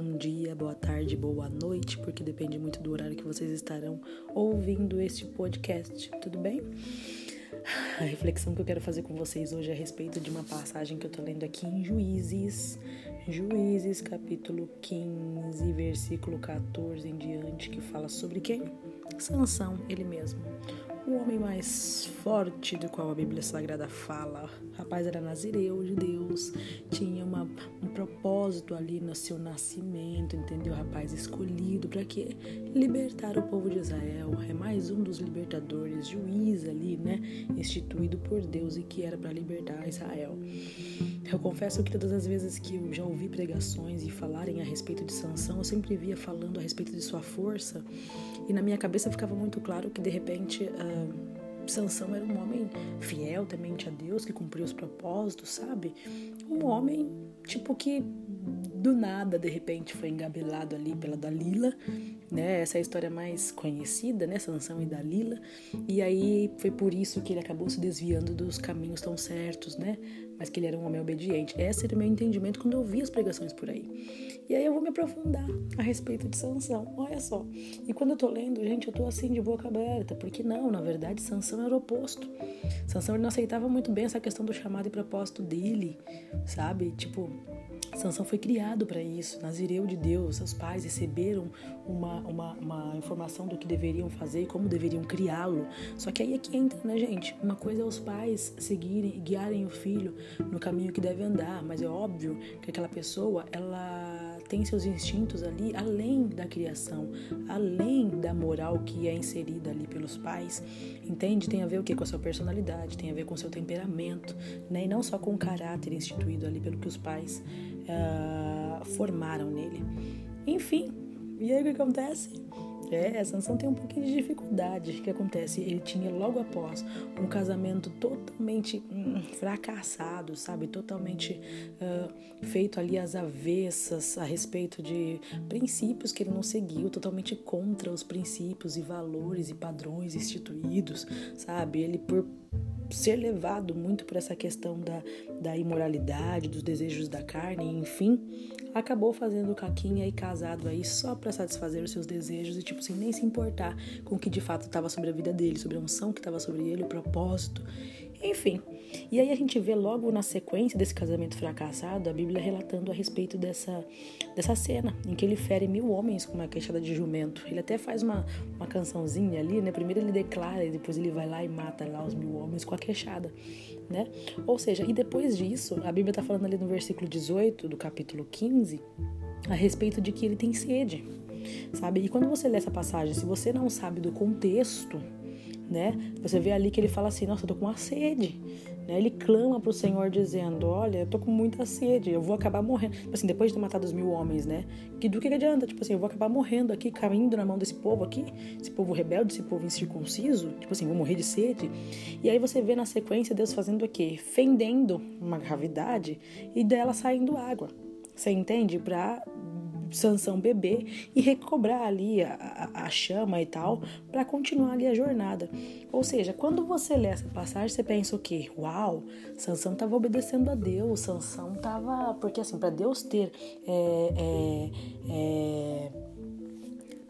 bom dia, boa tarde, boa noite, porque depende muito do horário que vocês estarão ouvindo este podcast, tudo bem? A reflexão que eu quero fazer com vocês hoje é a respeito de uma passagem que eu tô lendo aqui em Juízes, Juízes capítulo 15, versículo 14 em diante, que fala sobre quem? Sansão, ele mesmo o homem mais forte do qual a Bíblia Sagrada fala. O rapaz era nazireu de Deus, tinha uma, um propósito ali no seu nascimento, entendeu? Rapaz escolhido para quê? Libertar o povo de Israel. É mais um dos libertadores, juiz ali, né? Instituído por Deus e que era para libertar Israel. Eu confesso que todas as vezes que eu já ouvi pregações e falarem a respeito de Sansão, eu sempre via falando a respeito de sua força e na minha cabeça ficava muito claro que de repente uh, Sansão era um homem fiel, temente a Deus, que cumpria os propósitos, sabe? Um homem tipo que do nada, de repente, foi engabelado ali pela Dalila, né? Essa é a história mais conhecida, né? Sansão e Dalila. E aí foi por isso que ele acabou se desviando dos caminhos tão certos, né? Mas que ele era um homem obediente. Esse era o meu entendimento quando eu vi as pregações por aí. E aí eu vou me aprofundar a respeito de Sansão. Olha só. E quando eu tô lendo, gente, eu tô assim de boca aberta, porque não, na verdade, Sansão era o oposto. Sansão ele não aceitava muito bem essa questão do chamado e propósito dele, sabe? Tipo, Sansão foi criado para isso, nazireu de Deus. Seus pais receberam uma, uma, uma, informação do que deveriam fazer e como deveriam criá-lo. Só que aí é que entra, né, gente? Uma coisa é os pais seguirem e guiarem o filho no caminho que deve andar, mas é óbvio que aquela pessoa, ela tem seus instintos ali além da criação, além da moral que é inserida ali pelos pais. Entende? Tem a ver o que com a sua personalidade, tem a ver com o seu temperamento, né? E não só com o caráter instituído ali pelo que os pais uh, formaram nele. Enfim, e aí o que acontece? É, Sansão tem um pouquinho de dificuldade. O que acontece? Ele tinha logo após um casamento totalmente hum, fracassado, sabe? Totalmente uh, feito ali às avessas a respeito de princípios que ele não seguiu, totalmente contra os princípios e valores e padrões instituídos, sabe? Ele por ser levado muito por essa questão da, da imoralidade, dos desejos da carne, enfim, acabou fazendo caquinha e casado aí só para satisfazer os seus desejos e, tipo assim, nem se importar com o que de fato estava sobre a vida dele, sobre a unção que estava sobre ele, o propósito. Enfim, e aí a gente vê logo na sequência desse casamento fracassado a Bíblia relatando a respeito dessa, dessa cena em que ele fere mil homens com uma queixada de jumento. Ele até faz uma, uma cançãozinha ali, né? Primeiro ele declara e depois ele vai lá e mata lá os mil homens com a queixada, né? Ou seja, e depois disso, a Bíblia está falando ali no versículo 18 do capítulo 15 a respeito de que ele tem sede, sabe? E quando você lê essa passagem, se você não sabe do contexto, né? Você vê ali que ele fala assim: Nossa, eu tô com uma sede. Né? Ele clama para o Senhor dizendo: Olha, eu tô com muita sede, eu vou acabar morrendo. Tipo assim, depois de ter matado os mil homens, né? Que do que, que adianta? Tipo assim, eu vou acabar morrendo aqui, caindo na mão desse povo aqui, esse povo rebelde, esse povo incircunciso. Tipo assim, vou morrer de sede. E aí você vê na sequência Deus fazendo o quê? Fendendo uma gravidade e dela saindo água. Você entende? Para Sansão beber e recobrar ali a, a, a chama e tal para continuar ali a jornada. Ou seja, quando você lê essa passagem, você pensa o quê? Uau, Sansão estava obedecendo a Deus, Sansão estava... Porque assim, para Deus ter... É, é,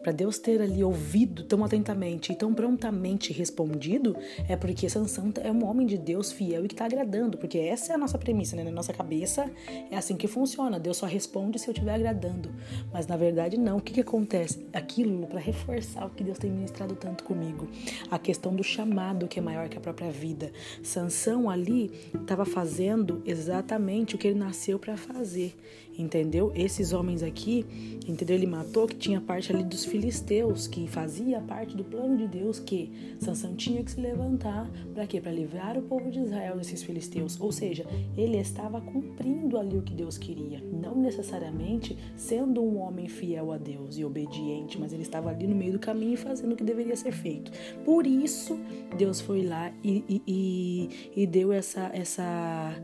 para Deus ter ali ouvido tão atentamente e tão prontamente respondido, é porque Sansão é um homem de Deus fiel e que está agradando, porque essa é a nossa premissa, né? Na nossa cabeça é assim que funciona. Deus só responde se eu estiver agradando. Mas na verdade não. O que, que acontece? Aquilo para reforçar o que Deus tem ministrado tanto comigo. A questão do chamado que é maior que a própria vida. Sansão ali estava fazendo exatamente o que ele nasceu para fazer entendeu? Esses homens aqui, entendeu? Ele matou que tinha parte ali dos filisteus, que fazia parte do plano de Deus que Sansão tinha que se levantar para quê? Para livrar o povo de Israel desses filisteus. Ou seja, ele estava cumprindo ali o que Deus queria, não necessariamente sendo um homem fiel a Deus e obediente, mas ele estava ali no meio do caminho fazendo o que deveria ser feito. Por isso, Deus foi lá e, e, e, e deu essa essa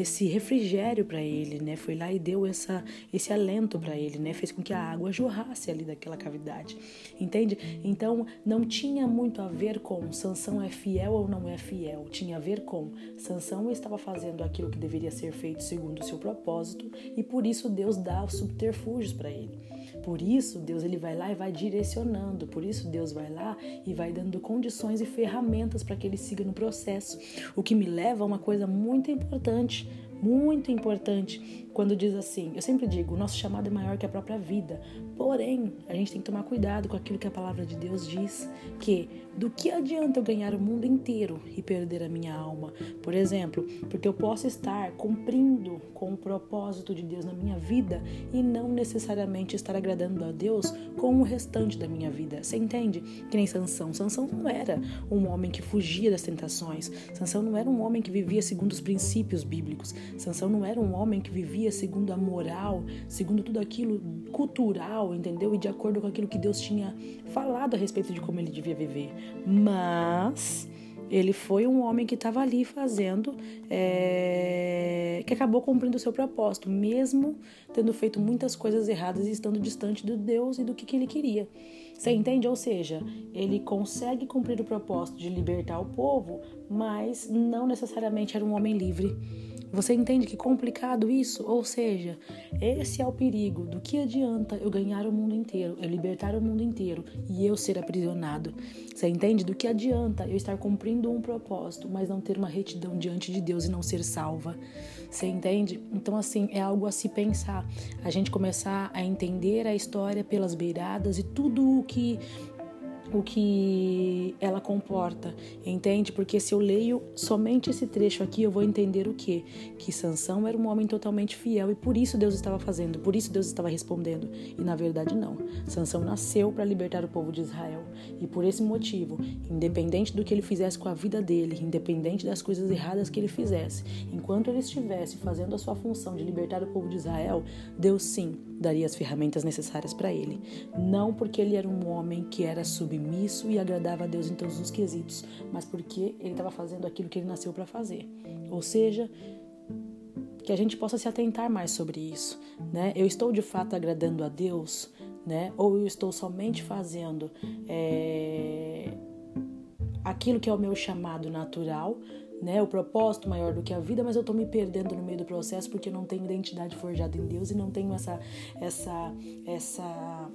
esse refrigério para ele, né? Foi lá e deu essa, esse alento para ele, né? Fez com que a água jorrasse ali daquela cavidade, entende? Então não tinha muito a ver com Sansão é fiel ou não é fiel, tinha a ver com Sansão estava fazendo aquilo que deveria ser feito segundo o seu propósito e por isso Deus dá os subterfúgios para ele. Por isso, Deus ele vai lá e vai direcionando. Por isso, Deus vai lá e vai dando condições e ferramentas para que ele siga no processo. O que me leva a uma coisa muito importante, muito importante quando diz assim, eu sempre digo, o nosso chamado é maior que a própria vida. Porém, a gente tem que tomar cuidado com aquilo que a palavra de Deus diz, que do que adianta eu ganhar o mundo inteiro e perder a minha alma? Por exemplo, porque eu posso estar cumprindo com o propósito de Deus na minha vida e não necessariamente estar agradando a Deus com o restante da minha vida. Você entende? Que nem Sansão. Sansão não era um homem que fugia das tentações. Sansão não era um homem que vivia segundo os princípios bíblicos. Sansão não era um homem que vivia vivia segundo a moral, segundo tudo aquilo cultural, entendeu? E de acordo com aquilo que Deus tinha falado a respeito de como ele devia viver. Mas ele foi um homem que estava ali fazendo, é, que acabou cumprindo o seu propósito, mesmo tendo feito muitas coisas erradas e estando distante de Deus e do que, que ele queria. Você entende? Ou seja, ele consegue cumprir o propósito de libertar o povo, mas não necessariamente era um homem livre. Você entende que complicado isso? Ou seja, esse é o perigo. Do que adianta eu ganhar o mundo inteiro, eu libertar o mundo inteiro e eu ser aprisionado? Você entende? Do que adianta eu estar cumprindo um propósito, mas não ter uma retidão diante de Deus e não ser salva? Você entende? Então, assim, é algo a se pensar. A gente começar a entender a história pelas beiradas e tudo o que o que ela comporta, entende? Porque se eu leio somente esse trecho aqui, eu vou entender o quê? Que Sansão era um homem totalmente fiel e por isso Deus estava fazendo, por isso Deus estava respondendo. E na verdade não. Sansão nasceu para libertar o povo de Israel e por esse motivo, independente do que ele fizesse com a vida dele, independente das coisas erradas que ele fizesse, enquanto ele estivesse fazendo a sua função de libertar o povo de Israel, Deus sim daria as ferramentas necessárias para ele. Não porque ele era um homem que era submisso e agradava a Deus em todos os quesitos, mas porque ele estava fazendo aquilo que ele nasceu para fazer. Ou seja, que a gente possa se atentar mais sobre isso, né? Eu estou de fato agradando a Deus, né? Ou eu estou somente fazendo é, aquilo que é o meu chamado natural, né, o propósito maior do que a vida, mas eu estou me perdendo no meio do processo porque eu não tenho identidade forjada em Deus e não tenho essa essa essa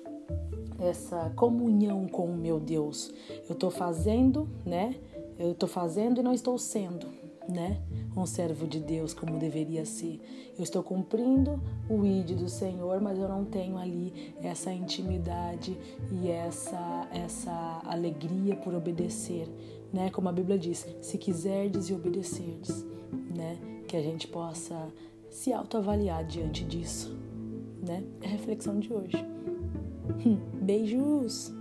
essa comunhão com o meu Deus. Eu estou fazendo, né? Eu estou fazendo e não estou sendo, né? Um servo de Deus como deveria ser. Eu estou cumprindo o id do Senhor, mas eu não tenho ali essa intimidade e essa essa alegria por obedecer, né? Como a Bíblia diz, se quiserdes e obedecerdes, né? Que a gente possa se autoavaliar diante disso, né? É a reflexão de hoje. Beijos!